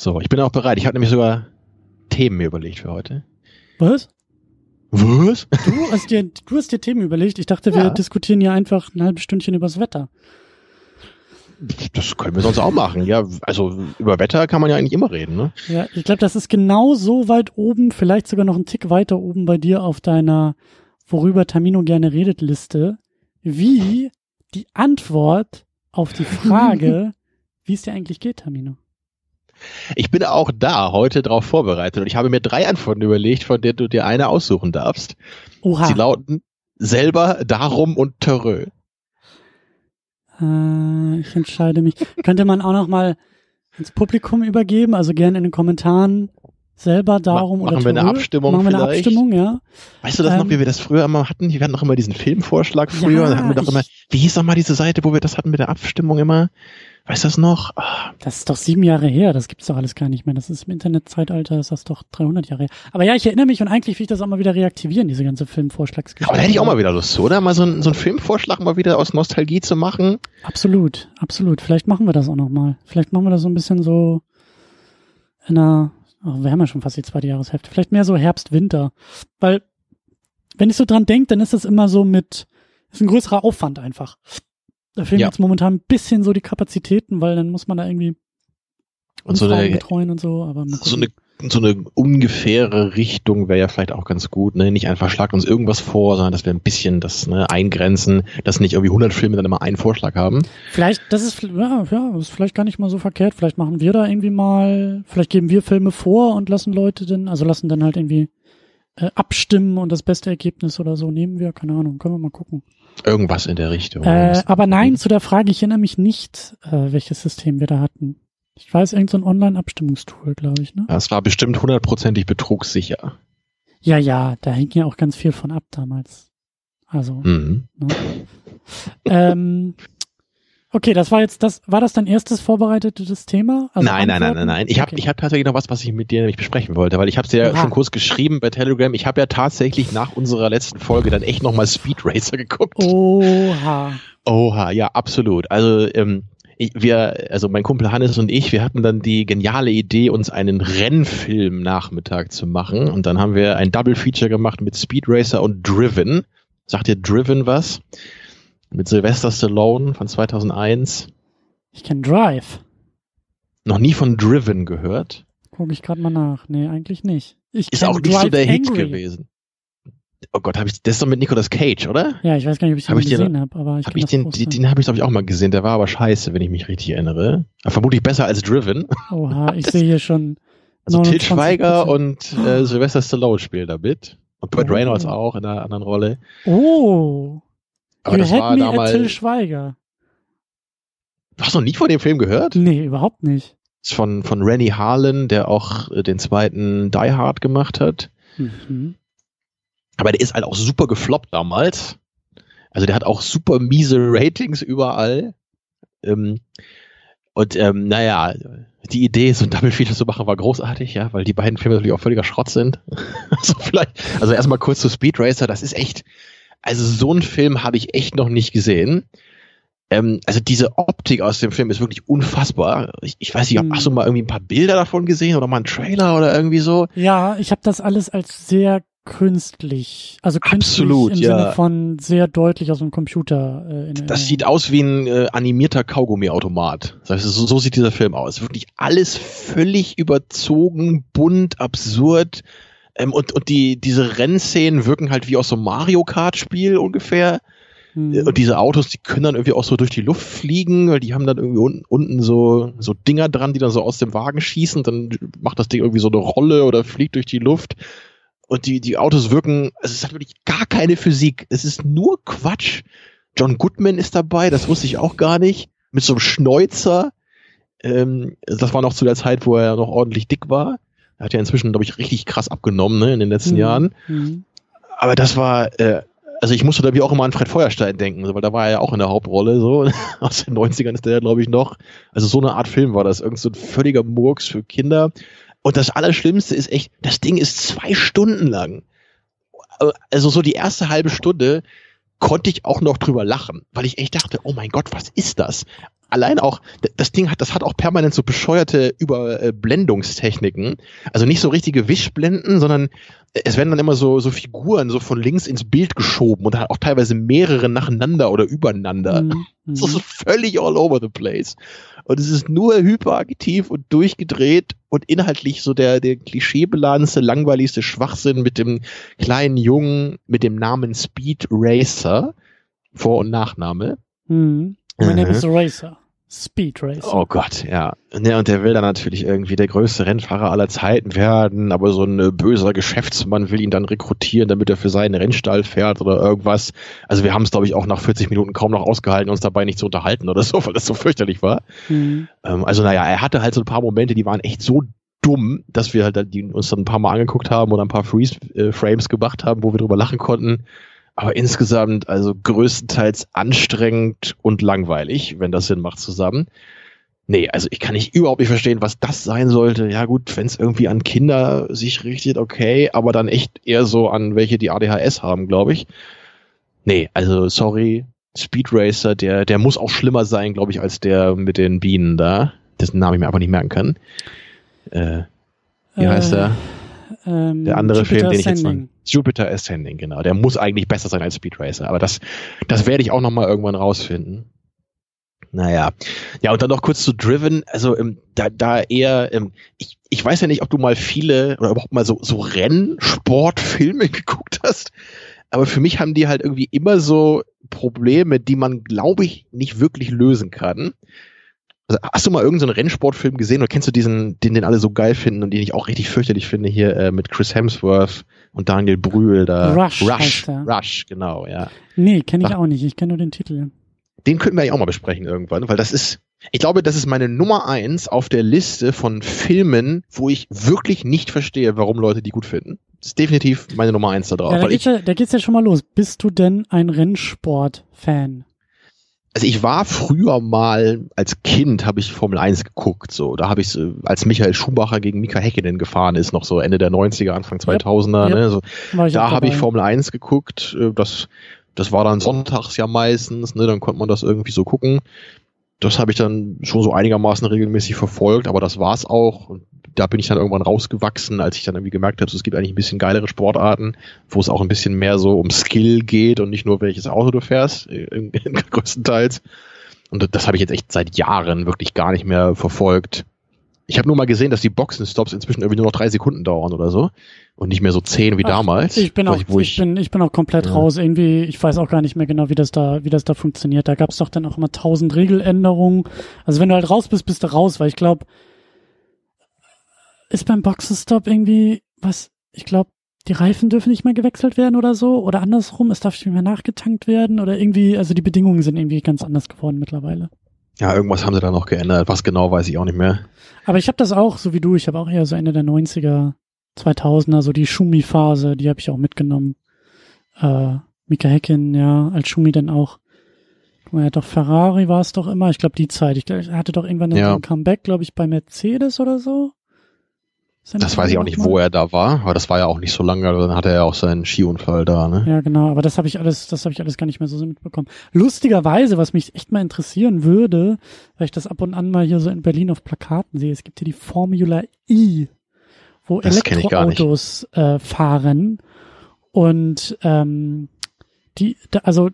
So, ich bin auch bereit. Ich habe nämlich sogar Themen mir überlegt für heute. Was? Was? Du hast dir, du hast dir Themen überlegt. Ich dachte, wir Ja. diskutieren hier einfach ein halbes Stündchen übers Wetter. Das können wir sonst auch machen. Ja, also über Wetter kann man ja eigentlich immer reden, ne? Ja, ich glaube, das ist genau so weit oben, vielleicht sogar noch einen Tick weiter oben bei dir auf deiner Worüber Tamino gerne redet Liste, wie die Antwort auf die Frage, wie es dir eigentlich geht, Tamino. Ich bin auch da heute darauf vorbereitet und ich habe mir drei Antworten überlegt, von denen du dir eine aussuchen darfst. Oha. Sie lauten selber, darum und Törö. Äh, ich entscheide mich. Könnte man auch noch mal ins Publikum übergeben, also gerne in den Kommentaren selber darum Ma- oder machen wir eine. Abstimmung Machen wir eine vielleicht? Abstimmung, ja. Weißt du das noch, Ähm, wie wir das früher immer hatten? Wir hatten doch immer diesen Filmvorschlag früher. Ja, da hatten wir doch immer, wie hieß doch mal diese Seite, wo wir das hatten mit der Abstimmung immer? Weißt du das noch? Ah, Das ist doch sieben Jahre her, das gibt's doch alles gar nicht mehr. Das ist im Internetzeitalter, ist das doch 300 Jahre her. Aber ja, ich erinnere mich und eigentlich will ich das auch mal wieder reaktivieren, diese ganze Filmvorschlagsgeschichte. Aber da hätte ich auch mal wieder Lust oder? Mal so, einen- so einen Filmvorschlag mal wieder aus Nostalgie zu machen. Absolut, absolut. Vielleicht machen wir das auch noch mal. Vielleicht machen wir das so ein bisschen so in einer, oh, wir haben ja schon fast die zweite Jahreshälfte. Vielleicht mehr so Herbst, Winter. Weil, wenn ich so dran denke, dann ist das immer so mit, ist ein größerer Aufwand einfach. Da fehlen Ja. jetzt momentan ein bisschen so die Kapazitäten, weil dann muss man da irgendwie Und so eine, betreuen und so, aber so eine, so eine ungefähre Richtung wäre ja vielleicht auch ganz gut, ne? Nicht einfach schlagt uns irgendwas vor, sondern dass wir ein bisschen das ne, eingrenzen, dass nicht irgendwie 100 Filme dann immer einen Vorschlag haben. Vielleicht, das ist, ja, ja, das ist vielleicht gar nicht mal so verkehrt. Vielleicht machen wir da irgendwie mal, vielleicht geben wir Filme vor und lassen Leute dann, also lassen dann halt irgendwie äh, abstimmen und das beste Ergebnis oder so nehmen wir. Keine Ahnung, können wir mal gucken. Irgendwas in der Richtung. Äh, aber nein, zu der Frage, ich erinnere mich nicht, äh, welches System wir da hatten. Ich weiß, irgend so ein Online-Abstimmungstool, glaube ich, ne? das war bestimmt hundertprozentig betrugssicher. Ja, ja, da hing ja auch ganz viel von ab damals. Also, Mhm. Ne? ähm, okay, das war jetzt das, war das dein erstes vorbereitetes Thema? Also nein, nein, nein, nein, nein. Ich habe Okay. ich hab tatsächlich noch was, was ich mit dir nämlich besprechen wollte, weil ich habe dir ja schon kurz geschrieben bei Telegram. Ich habe ja tatsächlich nach unserer letzten Folge dann echt nochmal Speed Racer geguckt. Oha. Oha, ja, absolut. Also ähm, ich, wir, also mein Kumpel Hannes und ich, wir hatten dann die geniale Idee, uns einen Rennfilm Nachmittag zu machen. Und dann haben wir ein Double Feature gemacht mit Speed Racer und Driven. Sagt ihr Driven was? Mit Sylvester Stallone von 2001. Ich kenn Drive. Noch nie von Driven gehört. Guck ich gerade mal nach. Nee, eigentlich nicht. Ich Ist auch nicht so Drive der Hit Angry. gewesen. Oh Gott, hab ich, das ist doch mit Nicolas Cage, oder? Ja, ich weiß gar nicht, ob ich den Hab ich gesehen habe, aber ich Hab ich den, den, den habe ich glaube ich auch mal gesehen. Der war aber scheiße, wenn ich mich richtig erinnere. Aber vermutlich besser als Driven. Oha, ich sehe hier schon. Also Til 29%. Schweiger und äh, Sylvester Stallone spielen da mit. Und Burt Oh. Reynolds auch in einer anderen Rolle. Oh. Aber you das had war me damals. Till Schweiger. Du hast noch nie von dem Film gehört? Nee, überhaupt nicht. Das ist von, von Rennie Harlan, der auch äh, den zweiten Die Hard gemacht hat. Mhm. Aber der ist halt auch super gefloppt damals. Also der hat auch super miese Ratings überall. Ähm, und ähm, naja, die Idee, so ein Double Feature zu machen, war großartig, ja, weil die beiden Filme natürlich auch völliger Schrott sind. also vielleicht, also erstmal kurz zu Speed Racer, das ist echt, also so einen Film habe ich echt noch nicht gesehen. Ähm, also diese Optik aus dem Film ist wirklich unfassbar. Ich, ich weiß nicht, hast du mal irgendwie ein paar Bilder davon gesehen oder mal einen Trailer oder irgendwie so? Ja, ich habe das alles als sehr künstlich, also künstlich Absolut, im ja. Sinne von sehr deutlich aus dem Computer. Äh, in Das sieht aus wie ein äh, animierter Kaugummiautomat. Das heißt, so, so sieht dieser Film aus. Wirklich alles völlig überzogen, bunt, absurd. Ähm, und und die, diese Rennszenen wirken halt wie aus so einem Mario Kart-Spiel ungefähr. Mhm. Und diese Autos, die können dann irgendwie auch so durch die Luft fliegen, weil die haben dann irgendwie unten, unten so, so Dinger dran, die dann so aus dem Wagen schießen. Dann macht das Ding irgendwie so eine Rolle oder fliegt durch die Luft. Und die, die Autos wirken, also es hat wirklich gar keine Physik. Es ist nur Quatsch. John Goodman ist dabei, das wusste ich auch gar nicht. Mit so einem Schnäuzer. Ähm, das war noch zu der Zeit, wo er noch ordentlich dick war. Er hat ja inzwischen, glaube ich, richtig krass abgenommen ne, in den letzten Mhm. Jahren. Mhm. Aber das war, äh, also ich musste da wie auch immer an Fred Feuerstein denken, weil da war er ja auch in der Hauptrolle, so. Aus den 90ern ist der, glaube ich, noch. Also so eine Art Film war das. Irgend so ein völliger Murks für Kinder. Und das Allerschlimmste ist echt, das Ding ist zwei Stunden lang. Also so die erste halbe Stunde konnte ich auch noch drüber lachen, weil ich echt dachte, oh mein Gott, was ist das? Allein auch, das Ding hat, das hat auch permanent so bescheuerte Überblendungstechniken. Also nicht so richtige Wischblenden, sondern es werden dann immer so, so Figuren so von links ins Bild geschoben und auch teilweise mehrere nacheinander oder übereinander. Mhm. Das ist völlig all over the place. Und es ist nur hyperaktiv und durchgedreht und inhaltlich so der, der klischeebeladendste, langweiligste Schwachsinn mit dem kleinen Jungen mit dem Namen Speed Racer. Vor- und Nachname. Mhm. My name is Racer. Speed Racer. Oh Gott, ja. ja. Und der will dann natürlich irgendwie der größte Rennfahrer aller Zeiten werden, aber so ein äh, böser Geschäftsmann will ihn dann rekrutieren, damit er für seinen Rennstall fährt oder irgendwas. Also wir haben es, glaube ich, auch nach 40 Minuten kaum noch ausgehalten, uns dabei nicht zu unterhalten oder so, weil das so fürchterlich war. Mhm. Ähm, also naja, er hatte halt so ein paar Momente, die waren echt so dumm, dass wir halt die uns dann ein paar Mal angeguckt haben oder ein paar Freeze-Frames gemacht haben, wo wir drüber lachen konnten aber insgesamt also größtenteils anstrengend und langweilig, wenn das Sinn macht zusammen. Nee, also ich kann nicht überhaupt nicht verstehen, was das sein sollte. Ja gut, wenn es irgendwie an Kinder sich richtet, okay, aber dann echt eher so an welche, die ADHS haben, glaube ich. Nee, also sorry, Speed Racer, der, der muss auch schlimmer sein, glaube ich, als der mit den Bienen da, dessen Namen ich mir einfach nicht merken kann. Äh, wie äh, heißt der? Ähm, der andere Jupiter Film, den ich jetzt mal, Jupiter Ascending, genau. Der muss eigentlich besser sein als Speed Racer, aber das, das werde ich auch noch mal irgendwann rausfinden. Naja. Ja, und dann noch kurz zu Driven. Also ähm, da, da eher, ähm, ich, ich weiß ja nicht, ob du mal viele oder überhaupt mal so, so Rennsportfilme geguckt hast. Aber für mich haben die halt irgendwie immer so Probleme, die man, glaube ich, nicht wirklich lösen kann. Also hast du mal irgendeinen so Rennsportfilm gesehen oder kennst du diesen, den den alle so geil finden und den ich auch richtig fürchterlich finde hier äh, mit Chris Hemsworth und Daniel Brühl da? Rush. Rush, Rush, genau, ja. Nee, kenne ich auch nicht. Ich kenne nur den Titel. Den könnten wir ja auch mal besprechen irgendwann, weil das ist, ich glaube, das ist meine Nummer eins auf der Liste von Filmen, wo ich wirklich nicht verstehe, warum Leute die gut finden. Das ist definitiv meine Nummer eins da drauf. Ja, da, geht's ja, da geht's ja schon mal los. Bist du denn ein Rennsport-Fan? Also ich war früher mal als Kind habe ich Formel 1 geguckt, so. Da habe ich als Michael Schumacher gegen Mika Häkkinen gefahren ist, noch so Ende der 90er, Anfang 2000er, yep, ne, so, da habe ich Formel 1 geguckt, äh, das das war dann sonntags ja meistens, ne, dann konnte man das irgendwie so gucken. Das habe ich dann schon so einigermaßen regelmäßig verfolgt, aber das war's auch. Und da bin ich dann irgendwann rausgewachsen, als ich dann irgendwie gemerkt habe, es gibt eigentlich ein bisschen geilere Sportarten, wo es auch ein bisschen mehr so um Skill geht und nicht nur welches Auto du fährst, äh, größtenteils. Und das habe ich jetzt echt seit Jahren wirklich gar nicht mehr verfolgt. Ich habe nur mal gesehen, dass die Boxenstops inzwischen irgendwie nur noch drei Sekunden dauern oder so und nicht mehr so zehn wie Ach, damals. Ich bin auch, ich, ich, bin, ich bin auch komplett ja. raus. Irgendwie, ich weiß auch gar nicht mehr genau, wie das da, wie das da funktioniert. Da gab es doch dann auch immer tausend Regeländerungen. Also wenn du halt raus bist, bist du raus, weil ich glaube, ist beim Boxenstopp irgendwie was, ich glaube, die Reifen dürfen nicht mehr gewechselt werden oder so oder andersrum, es darf nicht mehr nachgetankt werden oder irgendwie, also die Bedingungen sind irgendwie ganz anders geworden mittlerweile. Ja, irgendwas haben sie da noch geändert. Was genau, weiß ich auch nicht mehr. Aber ich habe das auch, so wie du, ich habe auch eher so Ende der 90er, 2000er, so die Schumi-Phase, die habe ich auch mitgenommen. Äh, Mika Häkkinen, ja, als Schumi dann auch. Guck mal, hat doch Ferrari war es doch immer, ich glaube die Zeit. Ich glaub, er hatte doch irgendwann ja. ein Comeback, glaube ich, bei Mercedes oder so. Das weiß ich auch nicht, wo er da war, aber das war ja auch nicht so lange, dann hatte er ja auch seinen Skiunfall da, ne? Ja, genau, aber das habe ich alles, das habe ich alles gar nicht mehr so mitbekommen. Lustigerweise, was mich echt mal interessieren würde, weil ich das ab und an mal hier so in Berlin auf Plakaten sehe, es gibt hier die Formula E, wo das Elektroautos äh, fahren und ähm, die, da, also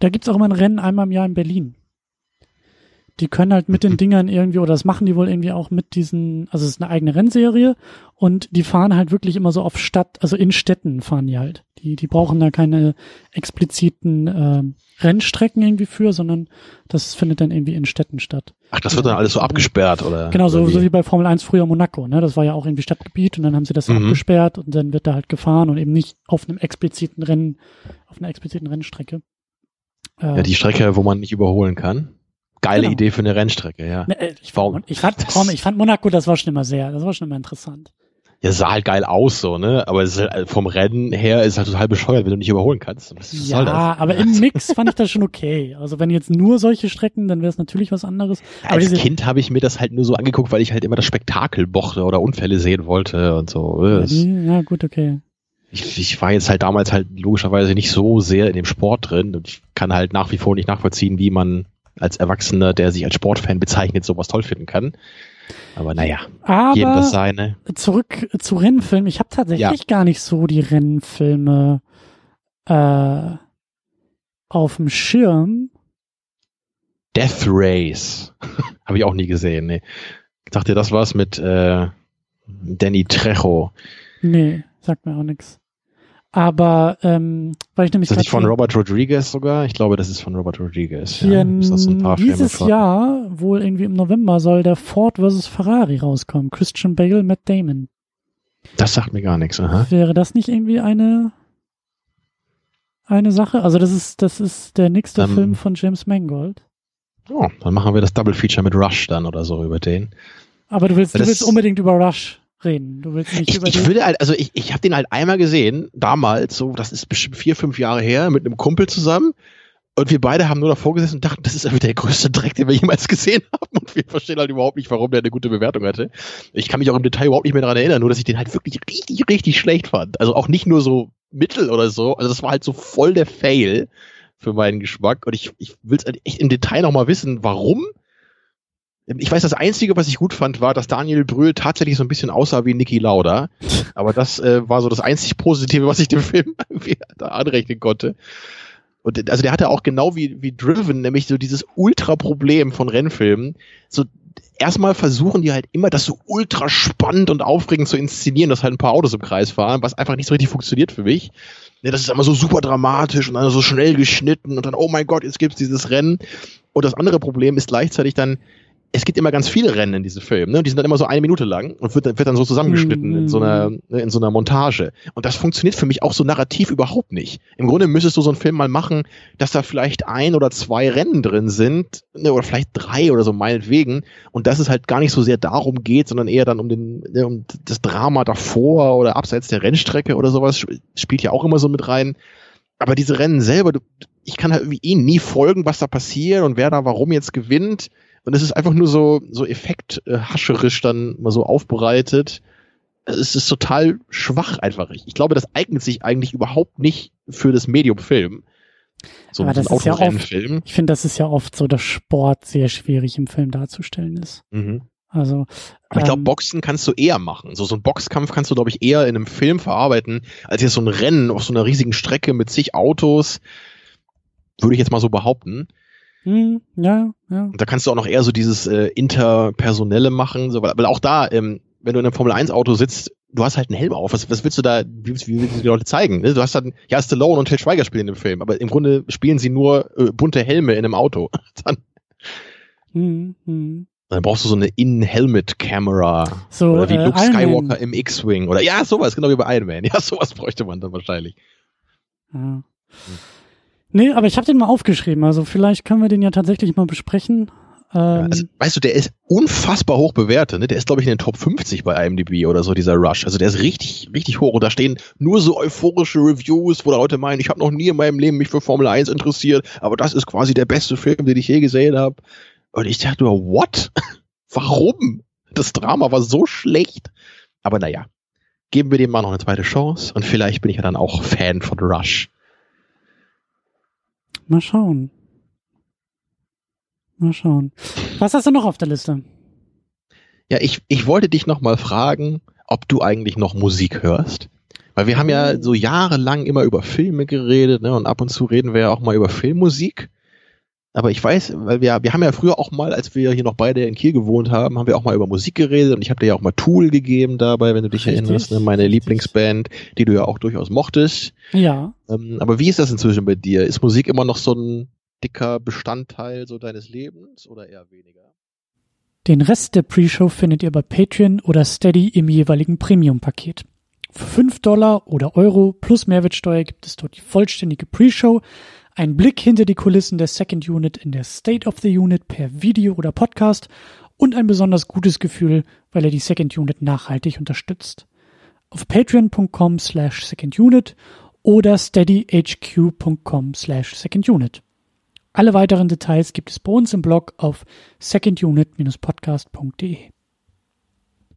da gibt's auch immer ein Rennen einmal im Jahr in Berlin die können halt mit den Dingern irgendwie, oder das machen die wohl irgendwie auch mit diesen, also es ist eine eigene Rennserie und die fahren halt wirklich immer so auf Stadt, also in Städten fahren die halt. Die, die brauchen da keine expliziten äh, Rennstrecken irgendwie für, sondern das findet dann irgendwie in Städten statt. Ach, das wird dann alles so abgesperrt, oder? Genau, so, wie? so wie bei Formel 1 früher Monaco, ne? Das war ja auch irgendwie Stadtgebiet und dann haben sie das mhm. abgesperrt und dann wird da halt gefahren und eben nicht auf einem expliziten Rennen, auf einer expliziten Rennstrecke. Ja, die Strecke, wo man nicht überholen kann. Geile genau. Idee für eine Rennstrecke, ja. Ne, äh, ich, fand, ich, fand, komm, ich fand Monaco, das war schon immer sehr, das war schon immer interessant. Ja, sah halt geil aus, so, ne? Aber halt, vom Rennen her ist halt total bescheuert, wenn du nicht überholen kannst. Ja, aber im Mix fand ich das schon okay. Also wenn jetzt nur solche Strecken, dann wäre es natürlich was anderes. Ja, als Kind habe ich mir das halt nur so angeguckt, weil ich halt immer das Spektakel mochte oder Unfälle sehen wollte und so. Ja, ja gut, okay. Ich, ich war jetzt halt damals halt logischerweise nicht so sehr in dem Sport drin und ich kann halt nach wie vor nicht nachvollziehen, wie man als Erwachsener, der sich als Sportfan bezeichnet, sowas toll finden kann. Aber naja, Aber jedem das seine. zurück zu Rennfilmen. Ich habe tatsächlich gar nicht so die Rennfilme äh, auf dem Schirm. Death Race. Habe ich auch nie gesehen, nee. Ich dachte, das war's mit äh, Danny Trejo. Nee, sagt mir auch nix. Aber ähm, weil ich nämlich Ist das nicht grad von Robert Rodriguez sogar? Ich glaube, das ist von Robert Rodriguez. hier Ja, ist das so ein paar Filme dieses von. Jahr, wohl irgendwie im November, soll der Ford vs. Ferrari rauskommen. Christian Bale, Matt Damon. Das sagt mir gar nichts. Aha. Wäre das nicht irgendwie eine eine Sache? Also das ist das ist der nächste Ähm, Film von James Mangold. Oh, dann machen wir das Double Feature mit Rush dann oder so über den. Aber du willst, du willst unbedingt über Rush reden. Du willst nicht Ich, über ich würde halt, also ich, ich habe den halt einmal gesehen, damals, so, das ist bestimmt vier, fünf Jahre her, mit einem Kumpel zusammen. Und wir beide haben nur davor gesessen und dachten, das ist irgendwie der größte Dreck, den wir jemals gesehen haben. Und wir verstehen halt überhaupt nicht, warum der eine gute Bewertung hatte. Ich kann mich auch im Detail überhaupt nicht mehr daran erinnern, nur dass ich den halt wirklich richtig, richtig schlecht fand. Also auch nicht nur so mittel oder so. Also das war halt so voll der Fail für meinen Geschmack. Und ich, ich will es echt im Detail nochmal wissen, warum. Ich weiß, das Einzige, was ich gut fand, war, dass Daniel Brühl tatsächlich so ein bisschen aussah wie Niki Lauda. Aber das äh, war so das einzig Positive, was ich dem Film da anrechnen konnte. Und also der hatte auch genau wie, wie Driven, nämlich so dieses Ultra-Problem von Rennfilmen. So erstmal versuchen die halt immer, das so ultra spannend und aufregend zu inszenieren, dass halt ein paar Autos im Kreis fahren, was einfach nicht so richtig funktioniert für mich. Ne, das ist immer so super dramatisch und dann so schnell geschnitten und dann, oh mein Gott, jetzt gibt's dieses Rennen. Und das andere Problem ist gleichzeitig dann, es gibt immer ganz viele Rennen in diesem Film, ne? Die sind dann immer so eine Minute lang und wird, dann- wird dann so zusammengeschnitten in so einer, ne, in so einer Montage. Und das funktioniert für mich auch so narrativ überhaupt nicht. Im Grunde müsstest du so einen Film mal machen, dass da vielleicht ein oder zwei Rennen drin sind, ne, oder vielleicht drei oder so meinetwegen, und dass es halt gar nicht so sehr darum geht, sondern eher dann um den, ne, um das Drama davor oder abseits der Rennstrecke oder sowas, sp- spielt ja auch immer so mit rein. Aber diese Rennen selber, du, ich kann halt irgendwie eh nie folgen, was da passiert und wer da warum jetzt gewinnt. Und es ist einfach nur so, so effekthascherisch dann mal so aufbereitet. Es ist total schwach einfach. Ich, glaube, das eignet sich eigentlich überhaupt nicht für das Medium Film. So Aber das ist ja oft- Autorennenfilm. Ich finde, das ist ja oft so, dass Sport sehr schwierig im Film darzustellen ist. Mhm. Also Aber ich glaube, ähm, Boxen kannst du eher machen. So, so ein Boxkampf kannst du, glaube ich, eher in einem Film verarbeiten, als jetzt so ein Rennen auf so einer riesigen Strecke mit zig Autos. Würde ich jetzt mal so behaupten. Hm, ja, ja. Und da kannst du auch noch eher so dieses äh, Interpersonelle machen, so, weil, weil auch da, ähm, wenn du in einem Formel-1-Auto sitzt, du hast halt einen Helm auf. Was, was willst du da, wie, wie willst du die Leute zeigen? Ne? Du hast dann, ja, Stallone und Til Schweiger spielen im Film, aber im Grunde spielen sie nur äh, bunte Helme in einem Auto. Dann, Hm, hm. dann brauchst du so eine In-Helmet-Camera. So, Oder wie äh, Luke Skywalker im X-Wing. Oder ja, sowas, genau wie bei Iron Man. Ja, sowas bräuchte man dann wahrscheinlich. Ja. Nee, aber ich habe den mal aufgeschrieben. Also vielleicht können wir den ja tatsächlich mal besprechen. Ja, Ähm, also, weißt du, der ist unfassbar hoch bewertet. Ne? Der ist, glaube ich, in den Top 50 bei IMDb oder so, dieser Rush. Also der ist richtig, richtig hoch. Und da stehen nur so euphorische Reviews, wo Leute meinen, ich habe noch nie in meinem Leben mich für Formel 1 interessiert, aber das ist quasi der beste Film, den ich je gesehen habe. Und ich dachte nur, what? Warum? Das Drama war so schlecht. Aber naja, geben wir dem mal noch eine zweite Chance und vielleicht bin ich ja dann auch Fan von Rush. Mal schauen. Mal schauen. Was hast du noch auf der Liste? Ja, ich, ich wollte dich noch mal fragen, ob du eigentlich noch Musik hörst. Weil wir haben ja so jahrelang immer über Filme geredet, ne? Und ab und zu reden wir ja auch mal über Filmmusik. Aber ich weiß, weil wir, wir haben ja früher auch mal, als wir hier noch beide in Kiel gewohnt haben, haben wir auch mal über Musik geredet und ich habe dir ja auch mal Tool gegeben dabei, wenn du dich Richtig, erinnerst, ne? meine. Lieblingsband, die du ja auch durchaus mochtest. Ja. Ähm, aber wie ist das inzwischen bei dir? Ist Musik immer noch so ein dicker Bestandteil so deines Lebens oder eher weniger? Den Rest der Pre-Show findet ihr bei Patreon oder Steady im jeweiligen Premium-Paket. Für 5 Dollar oder Euro plus Mehrwertsteuer gibt es dort die vollständige Pre-Show, einen Blick hinter die Kulissen der Second Unit in der State of the Unit per Video oder Podcast und ein besonders gutes Gefühl, weil er die Second Unit nachhaltig unterstützt. Auf patreon.com slash secondunit oder steadyhq.com slash secondunit. Alle weiteren Details gibt es bei uns im Blog auf secondunit-podcast.de.